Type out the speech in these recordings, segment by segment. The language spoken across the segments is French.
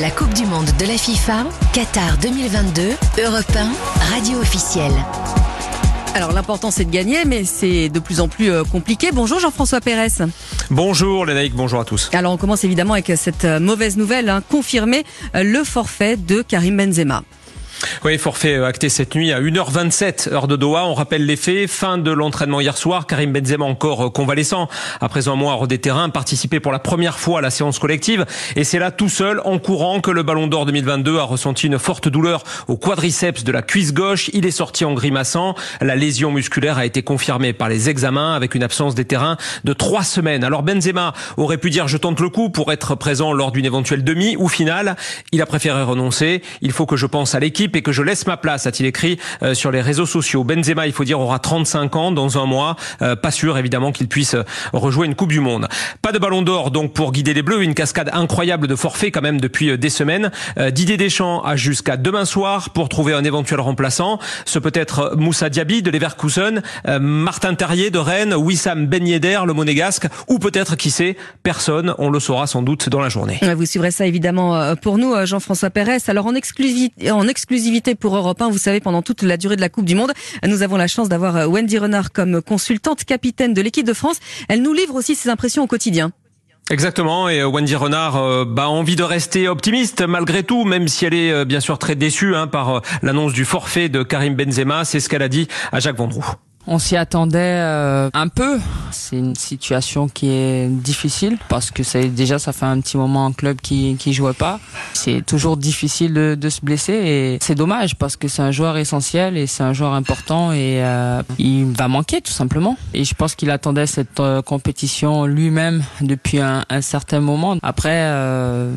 La Coupe du Monde de la FIFA, Qatar 2022, Europe 1, radio officielle. Alors l'important c'est de gagner, mais c'est de plus en plus euh, compliqué. Bonjour Jean-François Pérez. Bonjour Lénaïque, bonjour à tous. Alors on commence évidemment avec cette euh, mauvaise nouvelle, hein, confirmer euh, le forfait de Karim Benzema. Oui, forfait euh, acté cette nuit à 1h27 heure de Doha. On rappelle les faits. Fin de l'entraînement hier soir. Karim Benzema encore euh, convalescent après un mois hors des terrains, participé pour la première fois à la séance collective. Et c'est là tout seul, en courant, que le Ballon d'Or 2022 a ressenti une forte douleur au quadriceps de la cuisse gauche. Il est sorti en grimaçant. La lésion musculaire a été confirmée par les examens avec une absence des terrains de trois semaines. Alors Benzema aurait pu dire je tente le coup pour être présent lors d'une éventuelle demi ou finale. Il a préféré renoncer. Il faut que je pense à l'équipe et que je laisse ma place, a-t-il écrit euh, sur les réseaux sociaux. Benzema, il faut dire, aura 35 ans dans un mois. Euh, pas sûr, évidemment, qu'il puisse euh, rejouer une Coupe du Monde. Pas de ballon d'or, donc, pour guider les Bleus. Une cascade incroyable de forfaits, quand même, depuis des semaines. Didier Deschamps a jusqu'à demain soir pour trouver un éventuel remplaçant. Ce peut être Moussa Diaby de Leverkusen, Martin Terrier de Rennes, Wissam Ben Yedder, le monégasque, ou peut-être, qui sait, personne. On le saura sans doute dans la journée. Vous suivrez ça, évidemment, pour nous, Jean-François Pérez. Alors, en exclusivité, en exclusivité pour Europe 1. Vous savez, pendant toute la durée de la Coupe du Monde, nous avons la chance d'avoir euh, Wendy Renard comme consultante capitaine de l'équipe de France. Elle nous livre aussi ses impressions au quotidien. Exactement, et euh, Wendy Renard euh, bah, a envie de rester optimiste malgré tout, même si elle est bien sûr très déçue hein, par l'annonce du forfait de Karim Benzema. C'est ce qu'elle a dit à Jacques Vendroux. On s'y attendait euh, un peu. C'est une situation qui est difficile parce que c'est déjà ça fait un petit moment en club qui qui jouait pas. C'est toujours difficile de, de, se blesser et c'est dommage parce que c'est un joueur essentiel et c'est un joueur important et euh, il va manquer tout simplement. Et je pense qu'il attendait cette euh, compétition lui-même depuis un, un, certain moment. Après,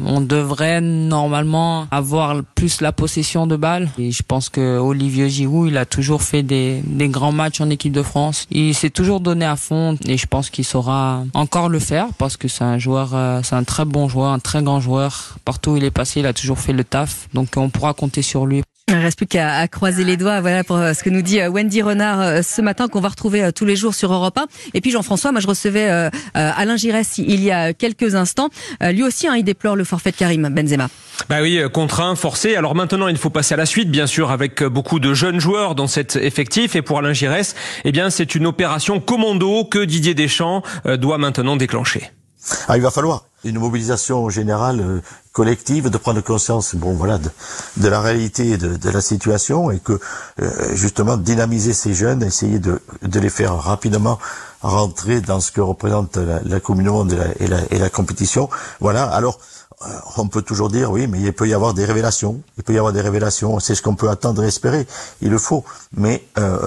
on devrait normalement avoir plus la possession de balle et je pense que Olivier Giroud il a toujours fait des, des grands matchs en équipe de France. Il s'est toujours donné à fond et je pense qu'il saura encore le faire parce que c'est un joueur, euh, c'est un très bon joueur, un très grand joueur. Partout où il est passé, il a toujours fait le taf. Donc on pourra compter sur lui. Il ne reste plus qu'à croiser les doigts, voilà pour euh, ce que nous dit euh, Wendy Renard ce matin qu'on va retrouver tous les jours sur Europe 1. Et puis Jean-François, moi je recevais Alain Giresse il y a quelques instants. Lui aussi, hein, il déplore le forfait de Karim Benzema. Bah oui, euh, contraint, forcé. Alors maintenant, il faut passer à la suite, bien sûr, avec euh, beaucoup de jeunes joueurs dans cet effectif. Et pour Alain Giresse, eh bien, c'est une opération commando que Didier Deschamps euh, doit maintenant déclencher. Ah, il va falloir une mobilisation générale collective, de prendre conscience, bon voilà, de, la réalité de, de, la situation et que justement dynamiser ces jeunes, essayer de, de, les faire rapidement rentrer dans ce que représente la, la communauté et la, et la compétition. Voilà. Alors euh, on peut toujours dire oui, mais il peut y avoir des révélations. Il peut y avoir des révélations. C'est ce qu'on peut attendre et espérer. Il le faut, mais euh,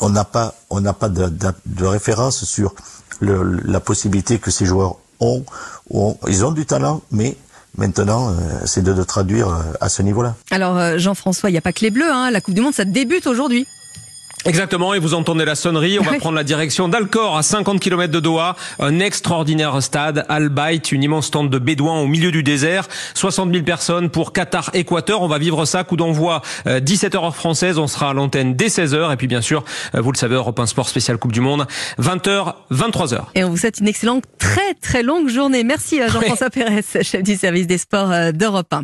on n'a pas, on n'a pas de, de, référence sur le, la possibilité que ces joueurs Ils ont du talent, mais Maintenant, euh, c'est de, de, traduire à ce niveau-là. Alors, Jean-François, il n'y a pas que les Bleus. Hein. La Coupe du Monde, ça débute aujourd'hui. Exactement, et vous entendez la sonnerie. On va prendre la direction d'Alcor, à 50 km de Doha. Un extraordinaire stade, Al Bayt, une immense tente de bédouins au milieu du désert. 60 000 personnes pour Qatar-Équateur. On va vivre ça, coup d'envoi 17h euh, heure française. On sera à l'antenne dès 16h. Et puis bien sûr, euh, vous le savez, Europe 1 Sport spécial Coupe du Monde, 20h, 23h. Et on vous souhaite une excellente, très très longue journée. Merci euh, Jean-François Pérez, chef du service des sports d'Europe 1.